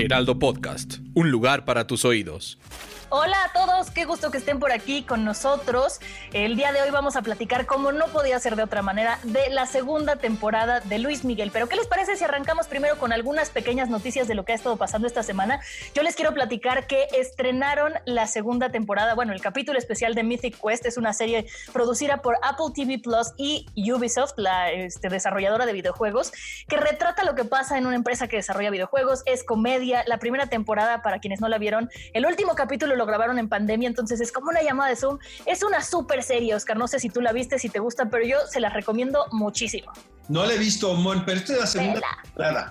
Heraldo Podcast, un lugar para tus oídos. Hola a todos, qué gusto que estén por aquí con nosotros. El día de hoy vamos a platicar, como no podía ser de otra manera, de la segunda temporada de Luis Miguel. Pero, ¿qué les parece si arrancamos primero con algunas pequeñas noticias de lo que ha estado pasando esta semana? Yo les quiero platicar que estrenaron la segunda temporada, bueno, el capítulo especial de Mythic Quest es una serie producida por Apple TV Plus y Ubisoft, la este, desarrolladora de videojuegos, que retrata lo que pasa en una empresa que desarrolla videojuegos. Es comedia. La primera temporada, para quienes no la vieron, el último capítulo lo grabaron en pandemia, entonces es como una llamada de Zoom. Es una súper serie, Oscar. No sé si tú la viste, si te gusta, pero yo se la recomiendo muchísimo. No la he visto, Mon, pero esta es la segunda.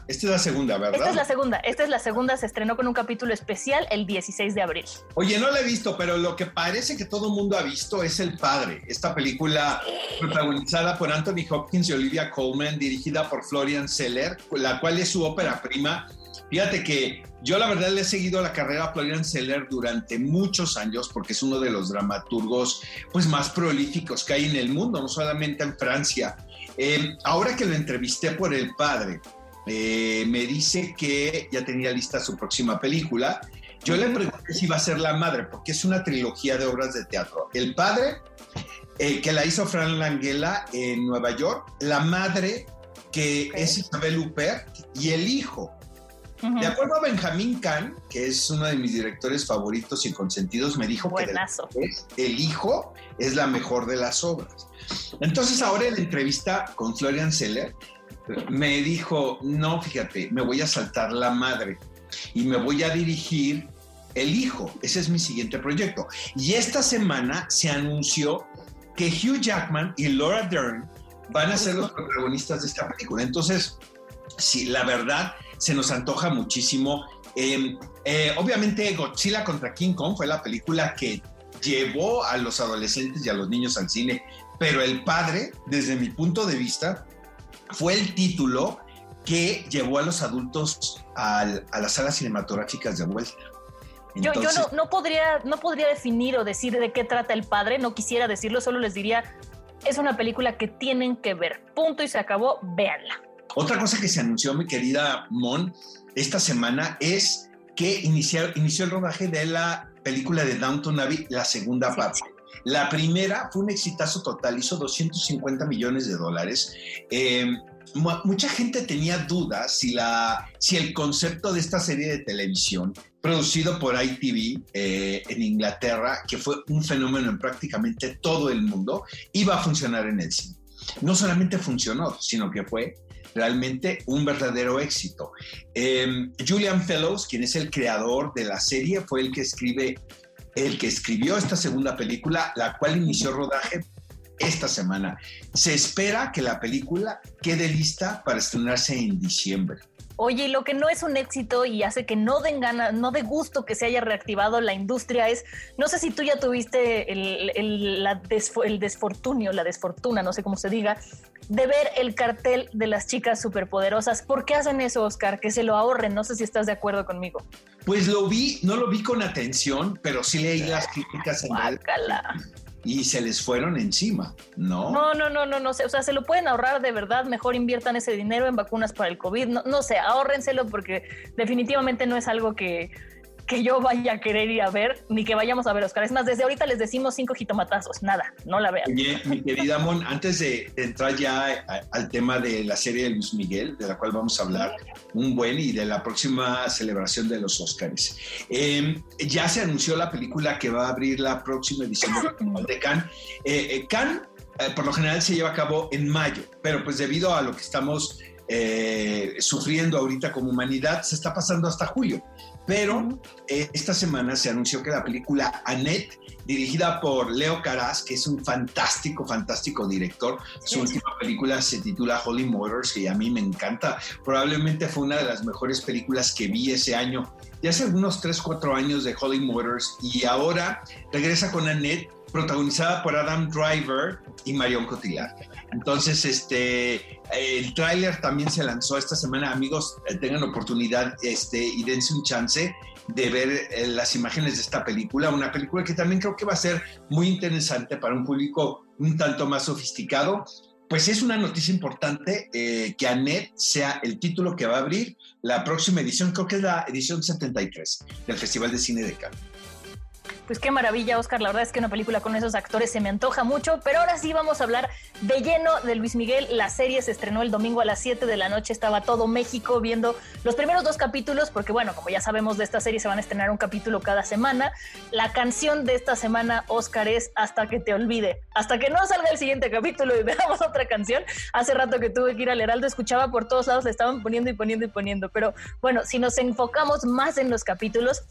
Esta es la segunda, ¿verdad? Esta es la segunda. Esta es la segunda. Se estrenó con un capítulo especial el 16 de abril. Oye, no la he visto, pero lo que parece que todo el mundo ha visto es El Padre. Esta película protagonizada por Anthony Hopkins y Olivia Colman, dirigida por Florian Seller, la cual es su ópera prima. Fíjate que yo la verdad le he seguido la carrera a Florian Seller durante muchos años porque es uno de los dramaturgos pues más prolíficos que hay en el mundo, no solamente en Francia. Eh, ahora que lo entrevisté por el padre, eh, me dice que ya tenía lista su próxima película. Yo le pregunté si iba a ser la madre, porque es una trilogía de obras de teatro. El padre, eh, que la hizo Fran Langella en Nueva York, la madre, que es Isabel Huppert, y el hijo, de acuerdo a Benjamín Kahn, que es uno de mis directores favoritos y consentidos, me dijo Buenazo. que el hijo es la mejor de las obras. Entonces ahora en la entrevista con Florian Seller me dijo, no, fíjate, me voy a saltar la madre y me voy a dirigir el hijo. Ese es mi siguiente proyecto. Y esta semana se anunció que Hugh Jackman y Laura Dern van a ser los protagonistas de esta película. Entonces, sí, la verdad se nos antoja muchísimo. Eh, eh, obviamente Godzilla contra King Kong fue la película que llevó a los adolescentes y a los niños al cine, pero El Padre, desde mi punto de vista, fue el título que llevó a los adultos al, a las salas cinematográficas de vuelta. yo, yo no, no, podría, no podría definir o decir de qué trata El Padre, no quisiera decirlo, solo les diría, es una película que tienen que ver, punto y se acabó, véanla. Otra cosa que se anunció, mi querida Mon, esta semana es que inició, inició el rodaje de la película de Downton Abbey, la segunda parte. La primera fue un exitazo total, hizo 250 millones de dólares. Eh, mucha gente tenía dudas si, la, si el concepto de esta serie de televisión, producido por ITV eh, en Inglaterra, que fue un fenómeno en prácticamente todo el mundo, iba a funcionar en el cine. No solamente funcionó, sino que fue realmente un verdadero éxito. Eh, Julian Fellows, quien es el creador de la serie, fue el que escribe, el que escribió esta segunda película, la cual inició rodaje esta semana. Se espera que la película quede lista para estrenarse en diciembre. Oye, lo que no es un éxito y hace que no den ganas, no de gusto que se haya reactivado la industria es, no sé si tú ya tuviste el, el, la el desfortunio, la desfortuna, no sé cómo se diga, de ver el cartel de las chicas superpoderosas. ¿Por qué hacen eso, Oscar? Que se lo ahorren. No sé si estás de acuerdo conmigo. Pues lo vi, no lo vi con atención, pero sí leí las críticas en y se les fueron encima, ¿no? No, no, no, no, no sé, o sea, se lo pueden ahorrar de verdad, mejor inviertan ese dinero en vacunas para el COVID, no, no sé, ahórrenselo porque definitivamente no es algo que, que yo vaya a querer ir a ver, ni que vayamos a ver, Oscar. Es más, desde ahorita les decimos cinco jitomatazos, nada, no la vean. Oye, mi querida Mon, antes de, entrar ya al tema de la serie de Luis Miguel, de la cual vamos a hablar un buen y de la próxima celebración de los Oscars. Eh, ya se anunció la película que va a abrir la próxima edición de Cannes. Eh, eh, Cannes eh, por lo general se lleva a cabo en mayo, pero pues debido a lo que estamos eh, sufriendo ahorita como humanidad, se está pasando hasta julio. Pero eh, esta semana se anunció que la película Annette, dirigida por Leo Caraz, que es un fantástico, fantástico director, su última película se titula Holy Motors, y a mí me encanta. Probablemente fue una de las mejores películas que vi ese año, ya hace unos 3, 4 años de Holy Motors, y ahora regresa con Annette protagonizada por Adam Driver y Marion Cotillard. Entonces, este, el tráiler también se lanzó esta semana. Amigos, eh, tengan oportunidad este, y dense un chance de ver eh, las imágenes de esta película. Una película que también creo que va a ser muy interesante para un público un tanto más sofisticado. Pues es una noticia importante eh, que Annette sea el título que va a abrir la próxima edición, creo que es la edición 73 del Festival de Cine de Cannes. Pues qué maravilla, Oscar. La verdad es que una película con esos actores se me antoja mucho. Pero ahora sí vamos a hablar de lleno de Luis Miguel. La serie se estrenó el domingo a las 7 de la noche. Estaba todo México viendo los primeros dos capítulos, porque bueno, como ya sabemos de esta serie, se van a estrenar un capítulo cada semana. La canción de esta semana, Oscar, es Hasta que te olvide. Hasta que no salga el siguiente capítulo y veamos otra canción. Hace rato que tuve que ir al Heraldo, escuchaba por todos lados, le estaban poniendo y poniendo y poniendo. Pero bueno, si nos enfocamos más en los capítulos,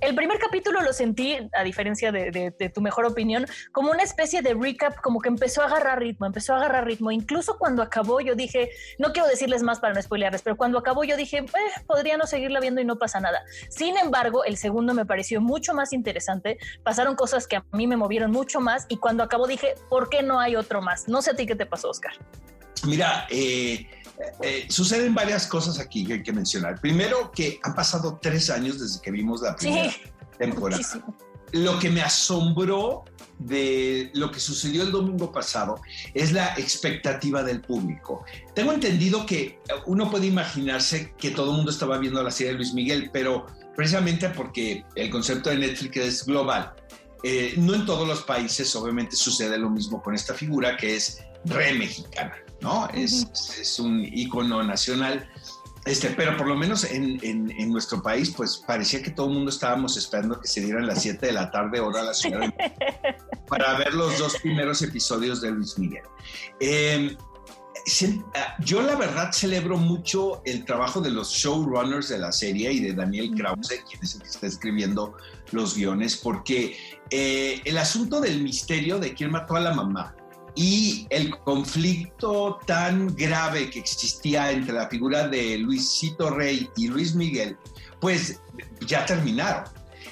el primer capítulo lo sentí, a diferencia de, tu mejor opinión, como una especie de recap, como que empezó a agarrar ritmo, empezó a agarrar ritmo. Incluso cuando acabó, yo dije, no quiero decirles más para no spoilearles, pero cuando acabó, yo dije, eh, podría no seguirla viendo y no pasa nada. Sin embargo, el segundo me pareció mucho más interesante. Pasaron cosas que a mí me movieron mucho más y cuando acabó dije, ¿por qué no hay otro más? No sé a ti qué te pasó, Oscar. Mira, eh, eh, suceden varias cosas aquí que hay que mencionar. Primero, que han pasado tres años desde que vimos la primera temporada. Lo que me asombró de lo que sucedió el domingo pasado es la expectativa del público. Tengo entendido que uno puede imaginarse que todo el mundo estaba viendo la serie de Luis Miguel, pero precisamente porque el concepto de Netflix es global. Eh, no en todos los países obviamente sucede lo mismo con esta figura que es re mexicana. ¿No? Es, es un icono nacional. Este, pero por lo menos en, en, nuestro país, pues parecía que todo el mundo estábamos esperando que se dieran las 7 de la tarde, hora a la ciudad, para ver los dos primeros episodios de Luis Miguel. Em, ah, yo la verdad celebro mucho el trabajo de los showrunners de la serie y de Daniel Krause, quien es el que está escribiendo los guiones, porque eh, el asunto del misterio de quién mató a la mamá, y el conflicto tan grave que existía entre la figura de Luisito Rey y Luis Miguel, pues ya terminaron.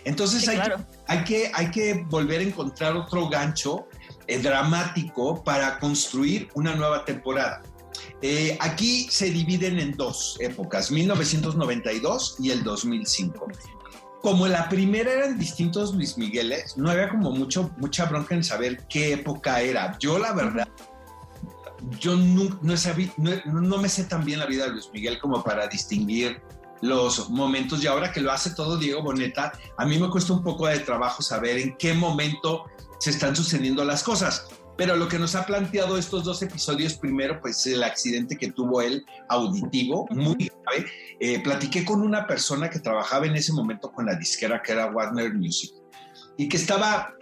Entonces hay, que, hay, que, volver a encontrar otro gancho eh, dramático para construir una nueva temporada. Eh, aquí se dividen en dos épocas, 1992 y el 2005 como la primera eran distintos Luis Migueles, no había como mucho, mucha bronca en saber qué época era. Yo la verdad, yo no, no, me sé tan bien la vida de Luis Miguel como para distinguir los momentos y ahora que lo hace todo Diego Boneta, a mí me cuesta un poco de trabajo saber en qué momento se están sucediendo las cosas. Pero lo que nos ha planteado estos dos episodios, primero, pues el accidente que tuvo él auditivo, muy grave. Eh, platiqué con una persona que trabajaba en ese momento con la disquera que era Warner Music y que estaba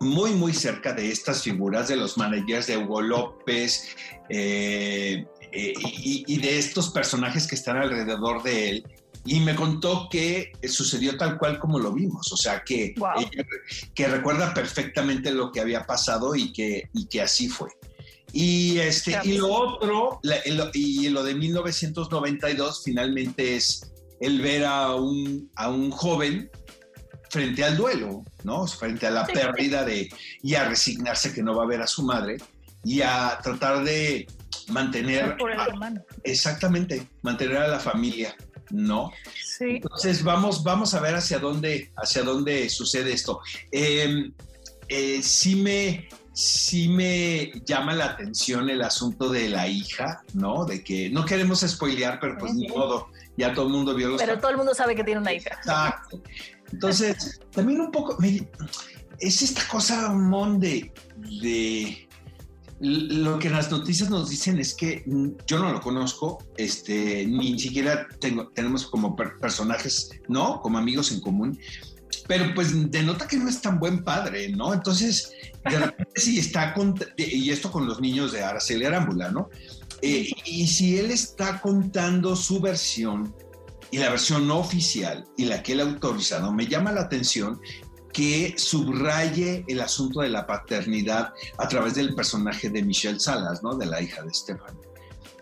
muy, muy cerca de estas figuras de los managers de Hugo López eh, eh, y, y, de estos personajes que están alrededor de él y me contó que sucedió tal cual como lo vimos, o sea, que, que recuerda perfectamente lo que había pasado y que, y que así fue. Y, este, y lo otro, y lo de 1992 finalmente es el ver a un, a un joven frente al duelo, ¿no? Frente a la pérdida de, y a resignarse que no va a ver a su madre y a tratar de mantener... exactamente, mantener a la familia ¿no? Sí. Entonces vamos, vamos a ver hacia dónde, hacia dónde sucede esto. Em, eh, sí, me, sí me llama la atención el asunto de la hija, ¿no? De que no queremos spoilear, pero pues ni modo, ya todo el mundo vio los... Pero todo el mundo sabe que tiene una hija. Exacto. Entonces, también un poco, es esta cosa, Mon, de lo que las noticias nos dicen es que yo no lo conozco, este, ni siquiera tengo, tenemos como personajes, ¿no? Como amigos en común, pero pues denota que no es tan buen padre, ¿no? Entonces, de repente sí está, con, y esto con los niños de Araceli Arámbula, ¿no? Eh, y si él está contando su versión y la versión no oficial y la que él ha autorizado, me llama la atención que subraye el asunto de la paternidad a través del personaje de Michelle Salas, ¿no? De la hija de Estefan.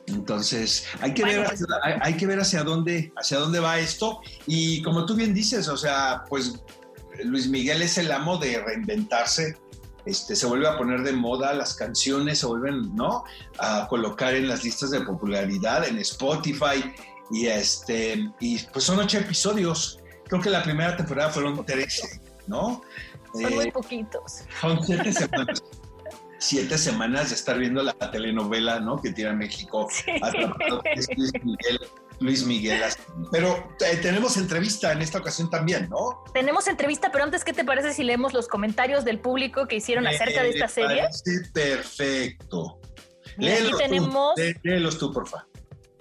Entonces, hay que, ver hacia, hay, que ver hacia dónde, hacia dónde va esto. Y como tú bien dices, o sea, pues Luis Miguel es el amo de reinventarse. Este, se vuelve a poner de moda, las canciones se vuelven, ¿no? A colocar en las listas de popularidad, en Spotify. Y, este, y pues son ocho episodios. Creo que la primera temporada fueron 13, ¿no? Son muy eh, poquitos. Son siete semanas siete semanas de estar viendo la telenovela, ¿no? Que tira México. Luis Miguel. Luis Miguel. Pero eh, tenemos entrevista en esta ocasión también, ¿no? Tenemos entrevista, pero antes, ¿qué te parece si leemos los comentarios del público que hicieron acerca de esta serie? Sí, perfecto. Léelos tenemos... tú, léelos tú, porfa.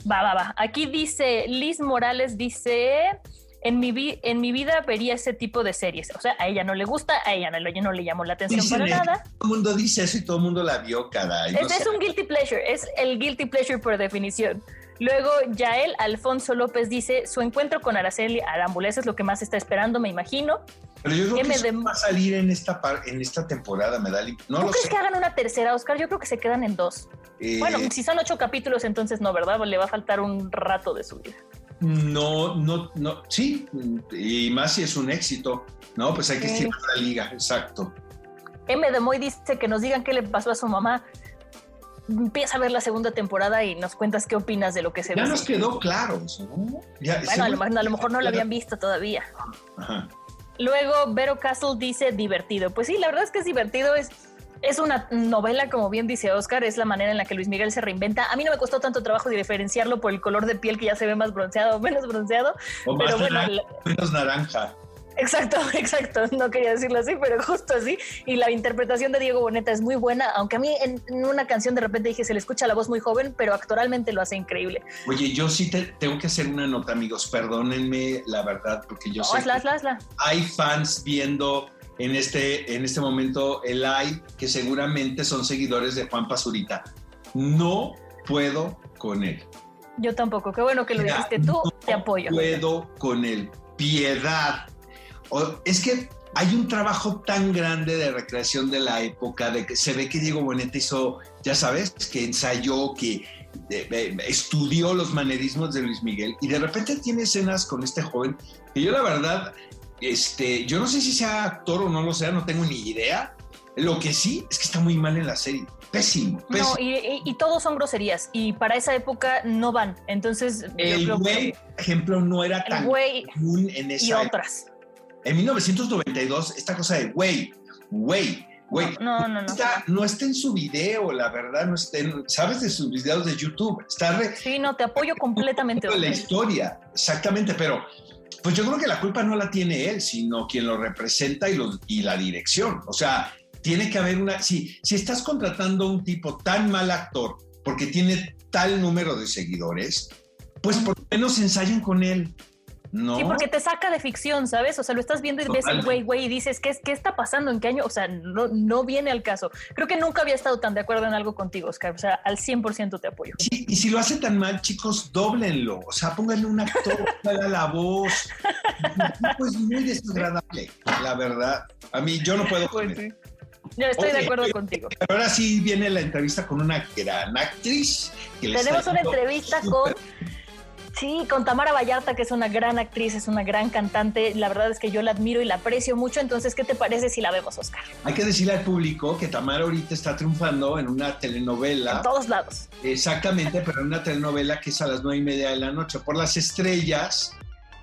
Va, va, va. Aquí dice, Liz Morales dice, en mi, en mi vida vería ese tipo de series. O sea, a ella no le gusta, a ella no, no le llamó la atención para nada. Todo el mundo dice eso y todo el mundo la vio, cada es, es un guilty pleasure, es el guilty pleasure por definición. Luego, Yael Alfonso López dice, su encuentro con Araceli Arámbula, es lo que más está esperando, me imagino. Pero yo creo que va a salir en esta, en esta temporada, me da no ¿Tú crees que hagan una tercera, Oscar? Yo creo que se quedan en dos. Eh, bueno, si son ocho capítulos, entonces no, ¿verdad? Le va a faltar un rato de su vida. No, no, no, sí, y más si es un éxito, ¿no? Pues hay que estirar la liga, exacto. M. de Moy dice que nos digan qué le pasó a su mamá. Empieza a ver la segunda temporada y nos cuentas qué opinas de lo que se ve. Ya nos quedó claro eso, ¿no? bueno, a lo, mejor no lo habían visto todavía. Luego, Vero Castle dice divertido. Pues sí, la verdad es que es divertido, es es una novela, como bien dice Oscar, es la manera en la que Luis Miguel se reinventa. A mí no me costó tanto trabajo diferenciarlo por el color de piel que ya se ve más bronceado o menos bronceado. O pero bueno, menos naranja. Exacto, exacto. No quería decirlo así, pero justo así. Y la interpretación de Diego Boneta es muy buena, aunque a mí en, una canción de repente dije se le escucha la voz muy joven, pero actualmente lo hace increíble. Oye, yo sí te, tengo que hacer una nota, amigos. Perdónenme la verdad, porque yo sé. hay fans viendo en este, en este momento el live, que seguramente son seguidores de Juan Pazurita. No puedo con él. Yo tampoco, qué bueno que lo dijiste tú, te apoyo. No puedo con él, piedad. es que hay un trabajo tan grande de recreación de la época, de que se ve que Diego Boneta hizo, ya sabes, que ensayó, que estudió los manerismos de Luis Miguel y de repente tiene escenas con este joven que yo la verdad este, yo no sé si sea actor o no lo sea, no tengo ni idea. Lo que sí es que está muy mal en la serie. Pésimo. No, y, todos son groserías y para esa época no van. Entonces, el güey, ejemplo, no era tan común en esa. Y otras. En 1992, esta cosa de güey, güey, güey. No, no, no. Está, no está en su video, la verdad, no está en, sabes de sus videos de YouTube. Está re, Sí, no, te apoyo completamente. La historia, exactamente, pero pues yo creo que la culpa no la tiene él, sino quien lo representa y, y la dirección. O sea, tiene que haber una... Si, si estás contratando a un tipo tan mal actor porque tiene tal número de seguidores, pues por lo menos ensayen con él. No. Sí, porque te saca de ficción, ¿sabes? O sea, lo estás viendo y ves el güey, güey, y dices, ¿qué, ¿qué está pasando? ¿En qué año? O sea, no, no viene al caso. Creo que nunca había estado tan de acuerdo en algo contigo, Oscar. O sea, al 100% te apoyo. Sí, y si lo hace tan mal, chicos, doblenlo. O sea, pónganle un actor para la voz. Pues muy desagradable, la verdad. A mí, yo no puedo. Pues Yo estoy de acuerdo contigo. ahora sí viene la entrevista con una gran actriz. Tenemos una entrevista con Sí, con Tamara Vallarta, que es una gran actriz, es una gran cantante. La verdad es que yo la admiro y la aprecio mucho. Entonces, ¿qué te parece si la vemos, Oscar? Hay que decirle al público que Tamara ahorita está triunfando en una telenovela. En todos lados. Exactamente, pero en una telenovela que es a las nueve y media de la noche. Por las estrellas.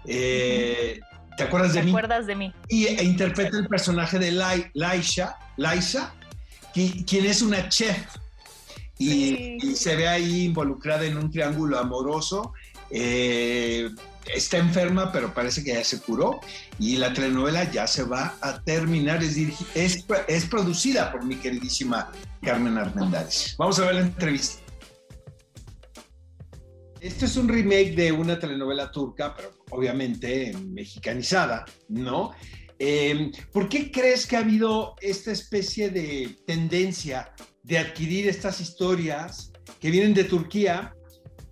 Eh, ¿Te acuerdas de mí? ¿Te acuerdas de mí? Y e interpreta el personaje de Laisha, Laisha, quien es una chef. y, se ve ahí involucrada en un triángulo amoroso eh, está enferma, pero parece que ya se curó y la telenovela ya se va a terminar. Es, es, producida por mi queridísima Carmen Armendáriz. Vamos a ver la entrevista. Esto es un remake de una telenovela turca, pero obviamente mexicanizada, ¿no? Eh, ¿Por qué crees que ha habido esta especie de tendencia de adquirir estas historias que vienen de Turquía,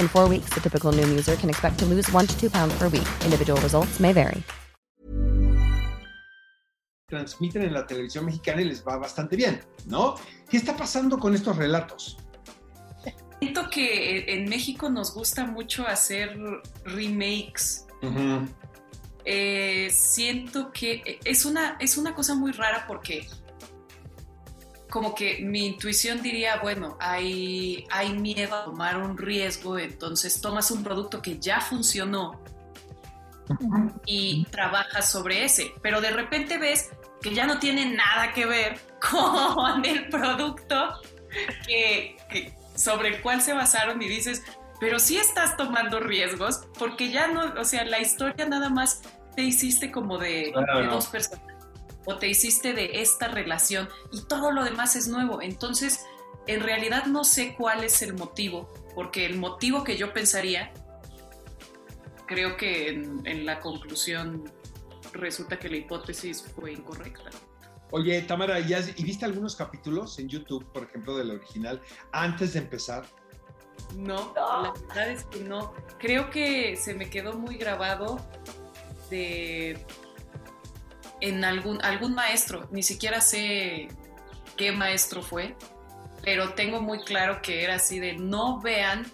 In four weeks, the typical Noom user can expect to lose one to two pounds per week. Individual results may vary. transmiten en la televisión mexicana y les va bastante bien, ¿no? ¿Qué está pasando con estos relatos? Siento que en México nos gusta mucho hacer remakes. Eh, siento que es una, es una cosa muy rara porque como que mi intuición diría, bueno, hay, hay miedo a tomar un riesgo, entonces tomas un producto que ya funcionó y trabajas sobre ese, pero de repente ves que ya no tiene nada que ver con el producto que, sobre el cual se basaron y dices, pero sí estás tomando riesgos porque ya no, o sea, la historia nada más te hiciste como de, dos personas o te hiciste de esta relación y todo lo demás es nuevo. Entonces, en realidad no sé cuál es el motivo, porque el motivo que yo pensaría creo que en, la conclusión resulta que la hipótesis fue incorrecta. Oye, Tamara, ¿y, viste algunos capítulos en YouTube, por ejemplo, del original, antes de empezar? No, la verdad es que no. Creo que se me quedó muy grabado de en algún, algún maestro, ni siquiera sé qué maestro fue, pero tengo muy claro que era así de no vean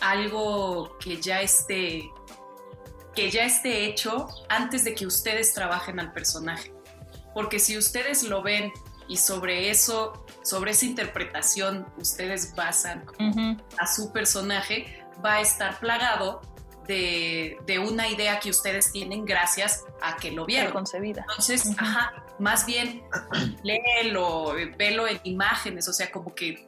algo que ya esté que ya esté hecho antes de que ustedes trabajen al personaje. Porque si ustedes lo ven y sobre eso, sobre esa interpretación, ustedes basan a su personaje, va a estar plagado de, una idea que ustedes tienen gracias a que lo vieron. Concebida. Entonces, ajá, más bien léelo, velo en imágenes, o sea, como que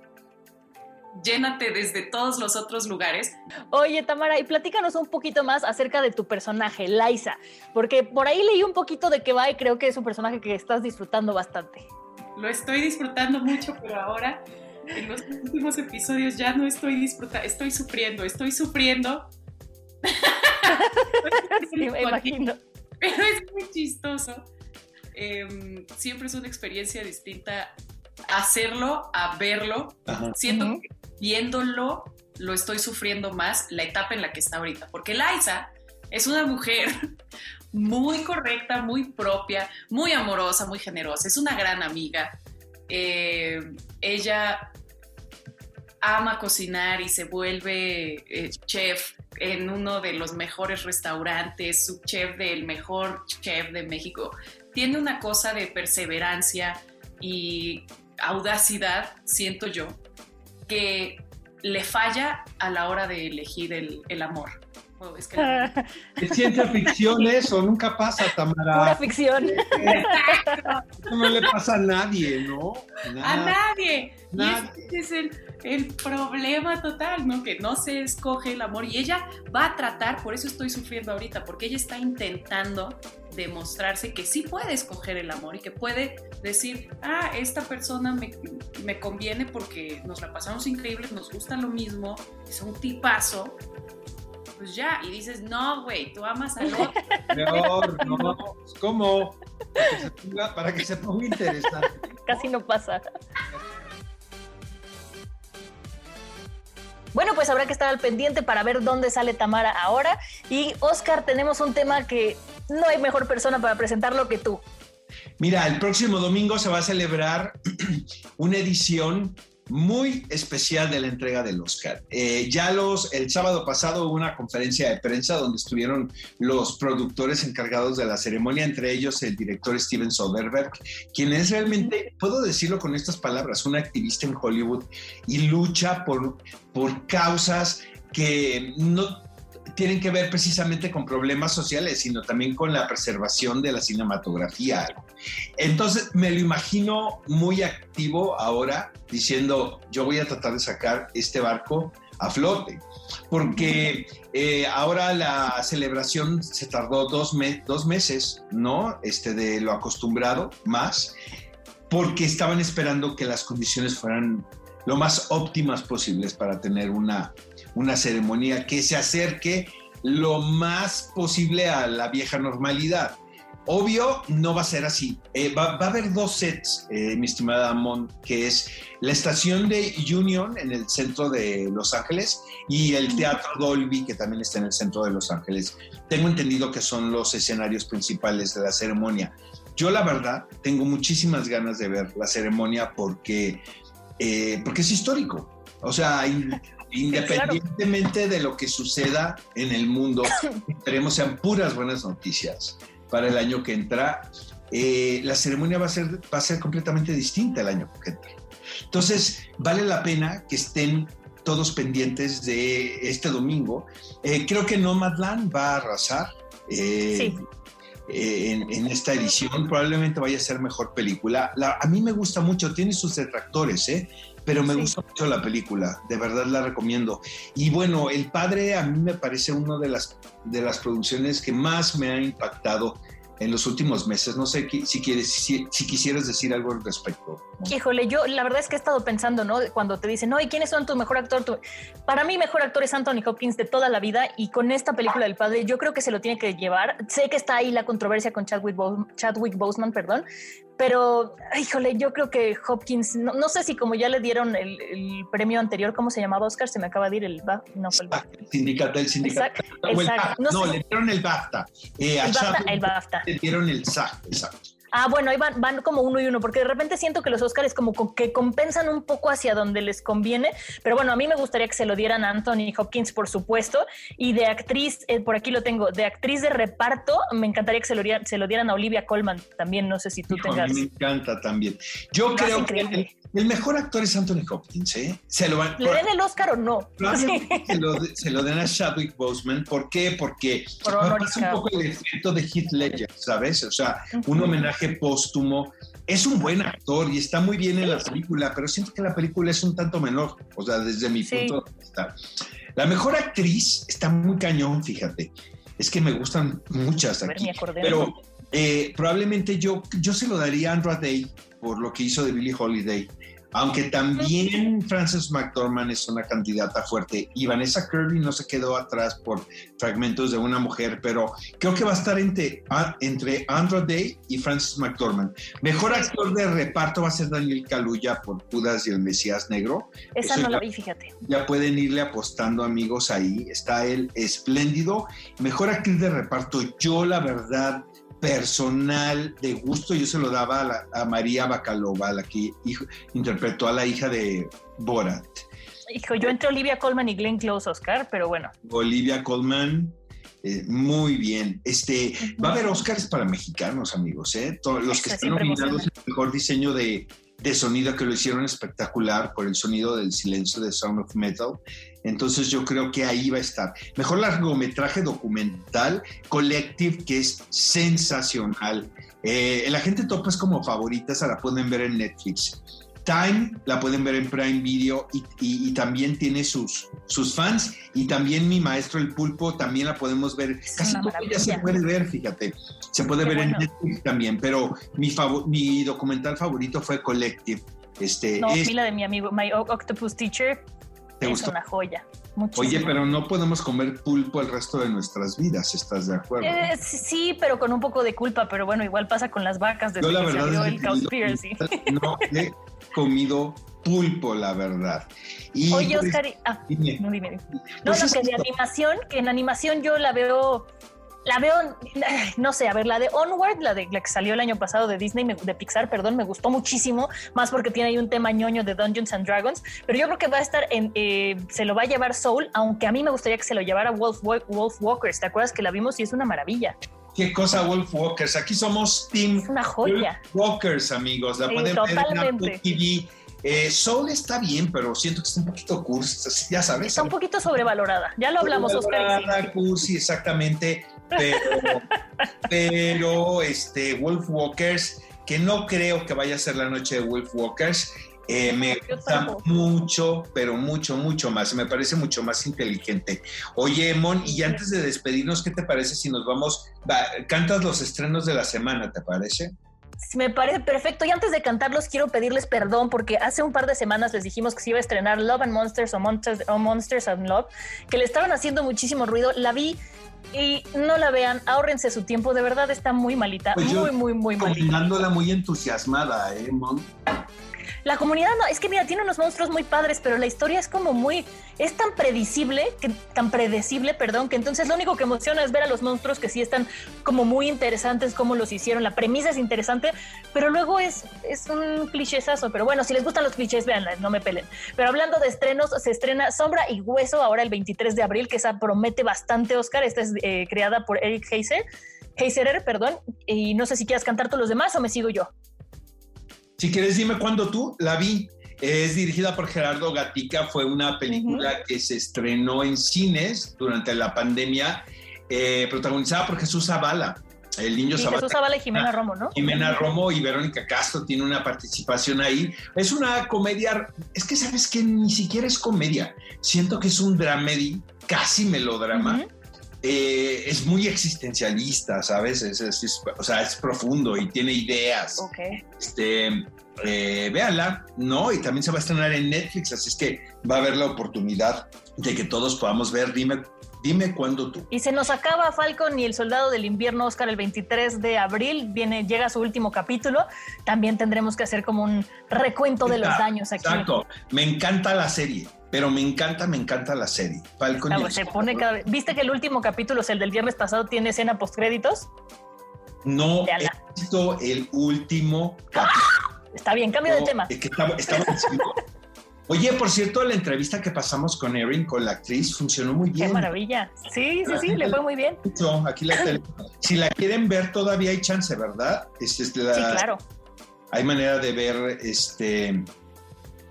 llénate desde todos los otros lugares. Oye, Tamara, y platícanos un poquito más acerca de tu personaje, Laisa, porque por ahí leí un poquito de qué va y creo que es un personaje que estás disfrutando bastante. Lo estoy disfrutando mucho, pero ahora en los últimos episodios ya no estoy disfrutando, estoy sufriendo, estoy sufriendo. sí, me imagino. Pero es muy chistoso. Em, siempre es una experiencia distinta hacerlo a verlo. Siento que viéndolo lo estoy sufriendo más la etapa en la que está ahorita, porque Liza es una mujer muy correcta, muy propia, muy amorosa, muy generosa, es una gran amiga. Eh, ella ama cocinar y se vuelve eh, chef en uno de los mejores restaurantes, subchef del mejor chef de México. Tiene una cosa de perseverancia y audacidad, siento yo, que le falla a la hora de elegir el, amor. es, ciencia ficción eso, nunca pasa, Tamara. Pura ficción. Eso no le pasa a nadie, ¿no? A nadie. nadie. Y es el, el, problema total, ¿no? Que no se escoge el amor y ella va a tratar, por eso estoy sufriendo ahorita, porque ella está intentando demostrarse que sí puede escoger el amor y que puede decir, ah, esta persona me, me conviene porque nos la pasamos increíble, nos gusta lo mismo, es un tipazo, pues ya, y dices, no, güey, tú amas al otro. Peor, no, ¿cómo? Para que, se ponga, para que se ponga interesante. Casi no pasa. Bueno, pues habrá que estar al pendiente para ver dónde sale Tamara ahora. Y Oscar, tenemos un tema que no hay mejor persona para presentarlo que tú. Mira, el próximo domingo se va a celebrar una edición muy especial de la entrega del Oscar. Eh, ya los, el sábado pasado hubo una conferencia de prensa donde estuvieron los productores encargados de la ceremonia, entre ellos el director Steven Soderbergh, quien es realmente, puedo decirlo con estas palabras, un activista en Hollywood y lucha por, por causas que no tienen que ver precisamente con problemas sociales, sino también con la preservación de la cinematografía. Entonces me lo imagino muy activo ahora diciendo, yo voy a tratar de sacar este barco a flote, porque eh, ahora la celebración se tardó dos, dos meses, ¿no? Este, de lo acostumbrado, más, porque estaban esperando que las condiciones fueran lo más óptimas posibles para tener una, una ceremonia que se acerque lo más posible a la vieja normalidad. Obvio, no va a ser así. Eh, va, a haber dos sets, eh, mi estimada Amon, que es la estación de Union en el centro de Los Ángeles y el Teatro Dolby, que también está en el centro de Los Ángeles. Tengo entendido que son los escenarios principales de la ceremonia. Yo la verdad tengo muchísimas ganas de ver la ceremonia porque, eh, porque es histórico. O sea, independientemente de lo que suceda en el mundo, esperemos sean puras buenas noticias para el año que entra. Eh, la ceremonia va a, ser, va a ser completamente distinta el año que entra. Entonces, vale la pena que estén todos pendientes de este domingo. Eh, creo que Nomadland va a arrasar. sí eh, en, esta edición. Probablemente vaya a ser mejor película. a mí me gusta mucho, tiene sus detractores, ¿eh? pero me gusta mucho la película, de verdad la recomiendo. Y bueno, El Padre a mí me parece una de las, de las producciones que más me ha impactado en los últimos meses. No sé si, quieres, si, quisieras decir algo al respecto. Híjole, yo la verdad es que he estado pensando, ¿no? Cuando te dicen, no, ¿y quiénes son tu mejor actor? Para mí, mejor actor es Anthony Hopkins de toda la vida y con esta película del padre, yo creo que se lo tiene que llevar. Sé que está ahí la controversia con Chadwick, Chadwick Boseman, perdón, pero, híjole, yo creo que Hopkins, no, sé si como ya le dieron el, premio anterior, ¿cómo se llamaba Oscar? Se me acaba de ir el BAFTA. No, fue el BAFTA. Sindicato, el sindicato. Exacto, No, le dieron el BAFTA. Eh, el, BAFTA el BAFTA. Le dieron el SAC, exacto. Ah, bueno, ahí van, van como uno y uno, porque de repente siento que los Oscars como que compensan un poco hacia donde les conviene, pero bueno, a mí me gustaría que se lo dieran a Anthony Hopkins, por supuesto, y de actriz, eh, por aquí lo tengo, de actriz de reparto, me encantaría que se lo, dieran, se lo dieran a Olivia Colman también, no sé si tú tengas. me encanta también. Yo creo que el, mejor actor es Anthony Hopkins, ¿eh? Se lo van, ¿Le den el Oscar o no? se, lo, se lo den a Chadwick Boseman, ¿por qué? Porque es un poco el efecto de Heath Ledger, ¿sabes? O sea, un homenaje póstumo. Es un buen actor y está muy bien en la película, pero siento que la película es un tanto menor, o sea, desde mi punto de vista. La mejor actriz está muy cañón, fíjate. Es que me gustan muchas aquí. pero eh, probablemente yo, yo se lo daría a Andra Day por lo que hizo de Billie Holiday. Aunque también Frances McDormand es una candidata fuerte y Vanessa Kirby no se quedó atrás por fragmentos de una mujer, pero creo que va a estar entre, entre Andrew Day y Frances McDormand. Mejor actor de reparto va a ser Daniel Kaluuya por Judas y el Mesías Negro. Esa no la vi, fíjate. Ya pueden irle apostando, amigos, ahí. Está él espléndido. Mejor actriz de reparto, yo la verdad personal de gusto, yo se lo daba a, María Bacalova, la que interpretó a la hija de Borat. Hijo, yo entre Olivia Colman y Glenn Close, Oscar, pero bueno. Olivia Colman, eh, muy bien. Este, va a haber Oscars para mexicanos, amigos, ¿eh? Todos los que están nominados el mejor diseño de, de sonido que lo hicieron espectacular por el sonido del silencio de Sound of Metal. Entonces yo creo que ahí va a estar. Mejor largometraje documental, Collective, que es sensacional. Eh, la gente topa es como favorita, se la pueden ver en Netflix. Time la pueden ver en Prime Video y, también tiene sus, sus fans y también mi maestro el pulpo también la podemos ver. Casi todo ya se puede ver, fíjate. Se puede ver en Netflix también, pero mi, mi documental favorito fue Collective. Este, no, es, la de mi amigo, My Octopus Teacher, es una joya. Oye, pero no podemos comer pulpo el resto de nuestras vidas, ¿estás de acuerdo? Eh, sí, pero con un poco de culpa, pero bueno, igual pasa con las vacas desde Yo, que se abrió el Conspiracy. No he comido pulpo, la verdad. Oye, pues, Oscar, ah, no, dime, No, pues no, que de animación, que en animación yo la veo la veo, no sé, a ver, la de Onward, la de la que salió el año pasado de Disney, de Pixar, perdón, me gustó muchísimo, más porque tiene ahí un tema ñoño de Dungeons and Dragons, pero yo creo que va a estar en, eh, se lo va a llevar Soul, aunque a mí me gustaría que se lo llevara Wolf, Wolf Walkers, ¿te acuerdas que la vimos y es una maravilla? Qué cosa Wolf Walkers, aquí somos Team una joya. Wolf Walkers, amigos, la pueden ver en TV Eh, Soul está bien, pero siento que está un poquito cursi, ya sabes. Está un poquito sobrevalorada. Ya lo hablamos, Oscar. Cursi, exactamente. Pero, pero este, Wolf Walkers, que no creo que vaya a ser la noche de Wolf Walkers, eh, me gusta mucho, pero mucho, mucho más. Me parece mucho más inteligente. Oye, Mon, y antes de despedirnos, ¿qué te parece si nos vamos? cantas los estrenos de la semana, ¿te parece? Me parece perfecto. Y antes de cantarlos, quiero pedirles perdón porque hace un par de semanas les dijimos que se iba a estrenar Love and Monsters o Monsters, o Monsters and Love, que le estaban haciendo muchísimo ruido. La vi y no la vean, ahórrense su tiempo, de verdad está muy malita, pues muy, muy, muy malita. muy entusiasmada, ¿eh, Mon? La comunidad no, es que mira, tiene unos monstruos muy padres, pero la historia es como muy, es tan predecible, que, tan predecible, perdón, que entonces lo único que emociona es ver a los monstruos que sí están como muy interesantes, como los hicieron, la premisa es interesante, pero luego es, es un clichésazo, pero bueno, si les gustan los clichés, véanla, no me pelen. Pero hablando de estrenos, se estrena Sombra y Hueso ahora el 23 de abril, que esa promete bastante, Oscar, esta es eh, creada por Eric Heiser, Heiserer, perdón, y no sé si quieras cantar todos los demás o me sigo yo. Si quieres, dime cuándo tú la vi. Es dirigida por Gerardo Gatica, fue una película que se estrenó en cines durante la pandemia, eh, protagonizada por Jesús Zavala. El niño Zavala. Jesús Zavala y Jimena Romo, ¿no? Jimena Romo y Verónica Castro tiene una participación ahí. Es una comedia, es que sabes que ni siquiera es comedia. Siento que es un dramedy, casi melodrama. Eh, es muy existencialista, ¿sabes? Es, o sea, es profundo y tiene ideas. Ok. Este, eh, véanla, ¿no? Y también se va a estrenar en Netflix, así es que va a haber la oportunidad de que todos podamos ver. Dime, dime cuándo tú. Y se nos acaba Falcon y el Soldado del Invierno, Oscar, el 23 de abril. Viene, llega su último capítulo. También tendremos que hacer como un recuento de los daños aquí. Exacto. Me encanta la serie pero me encanta, me encanta la serie. Falcon se pone cada ¿Viste que el último capítulo, es el del viernes pasado, tiene escena postcréditos? No he visto el último capítulo. Está bien, cambio de tema. Oye, por cierto, la entrevista que pasamos con Erin, con la actriz, funcionó muy bien. Qué maravilla. Sí, sí, sí, le fue muy bien. Aquí la si la quieren ver, todavía hay chance, ¿verdad? Este, sí, claro. Hay manera de ver este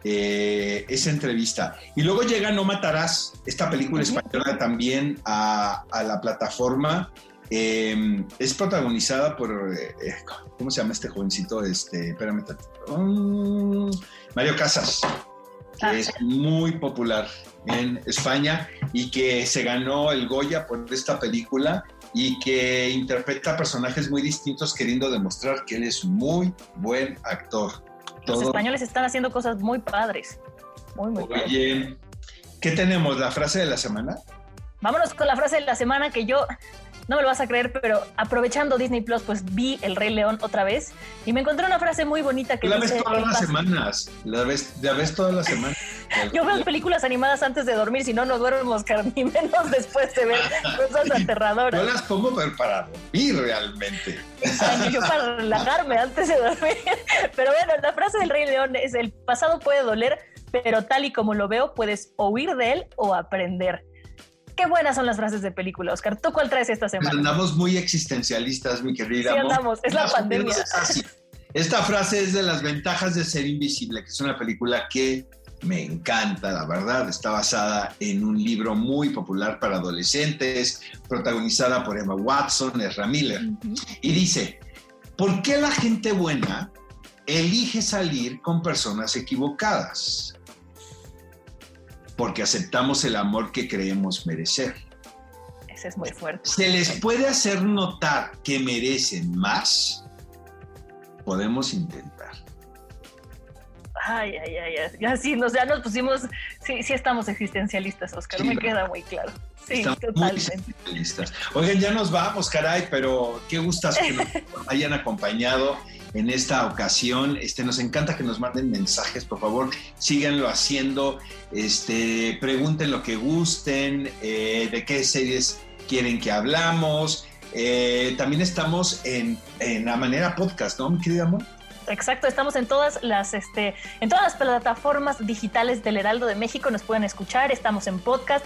eh, esa entrevista. Y luego llega No Matarás, esta película española también a, la plataforma. Em, es protagonizada por, eh, ¿cómo se llama este jovencito? Este, espérame, um, Mario Casas, que ah. es muy popular en España y que se ganó el Goya por esta película y que interpreta personajes muy distintos queriendo demostrar que él es muy buen actor. Los españoles están haciendo cosas muy padres. Muy, muy Oye, ¿qué tenemos? ¿La frase de la semana? Vámonos con la frase de la semana que yo no me lo vas a creer, pero aprovechando Disney Plus, pues vi El Rey León otra vez y me encontré una frase muy bonita que la ves todas las semanas, la ves, la ves todas las semanas. Yo veo películas animadas antes de dormir, si no, no duermo, Oscar, ni menos después de ver cosas aterradoras. Yo las pongo para dormir realmente. yo para relajarme antes de dormir. Pero bueno, la frase del Rey León es: el pasado puede doler, pero tal y como lo veo, puedes oír de él o aprender. Qué buenas son las frases de película, Oscar. ¿Tú cuál traes esta semana? Andamos muy existencialistas, mi querida. Sí, andamos. Es la pandemia. Esta frase es de las ventajas de ser invisible, que es una película que me encanta, la verdad. Está basada en un libro muy popular para adolescentes, protagonizada por Emma Watson, Ezra Miller. Y dice, ¿por qué la gente buena elige salir con personas equivocadas? Porque aceptamos el amor que creemos merecer. Ese es muy fuerte. Se les puede hacer notar que merecen más. Podemos intentar. Ay, ay, ay, ya sí, nos, ya nos pusimos, sí, sí estamos existencialistas, Oscar, me queda muy claro. Sí, totalmente. Oigan, ya nos vamos, caray, pero qué gustas que nos hayan acompañado en esta ocasión. Este, nos encanta que nos manden mensajes, por favor, síganlo haciendo. Este, pregunten lo que gusten, eh, de qué series quieren que hablamos. Eh, también estamos en, en, la manera podcast, ¿no, mi querida amor? Exacto, estamos en todas las este, en todas las plataformas digitales del Heraldo de México, nos pueden escuchar, estamos en podcast.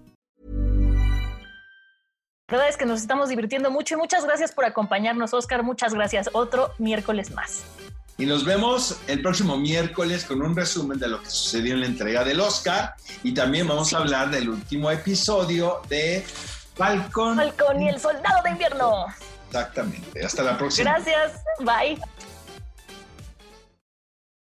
La verdad es que nos estamos divirtiendo mucho y muchas gracias por acompañarnos, Oscar. Muchas gracias. Otro miércoles más. Y nos vemos el próximo miércoles con un resumen de lo que sucedió en la entrega del Oscar. Y también vamos a hablar del último episodio de Falcon. Falcon y el soldado de invierno. Exactamente. Hasta la próxima. Gracias. Bye.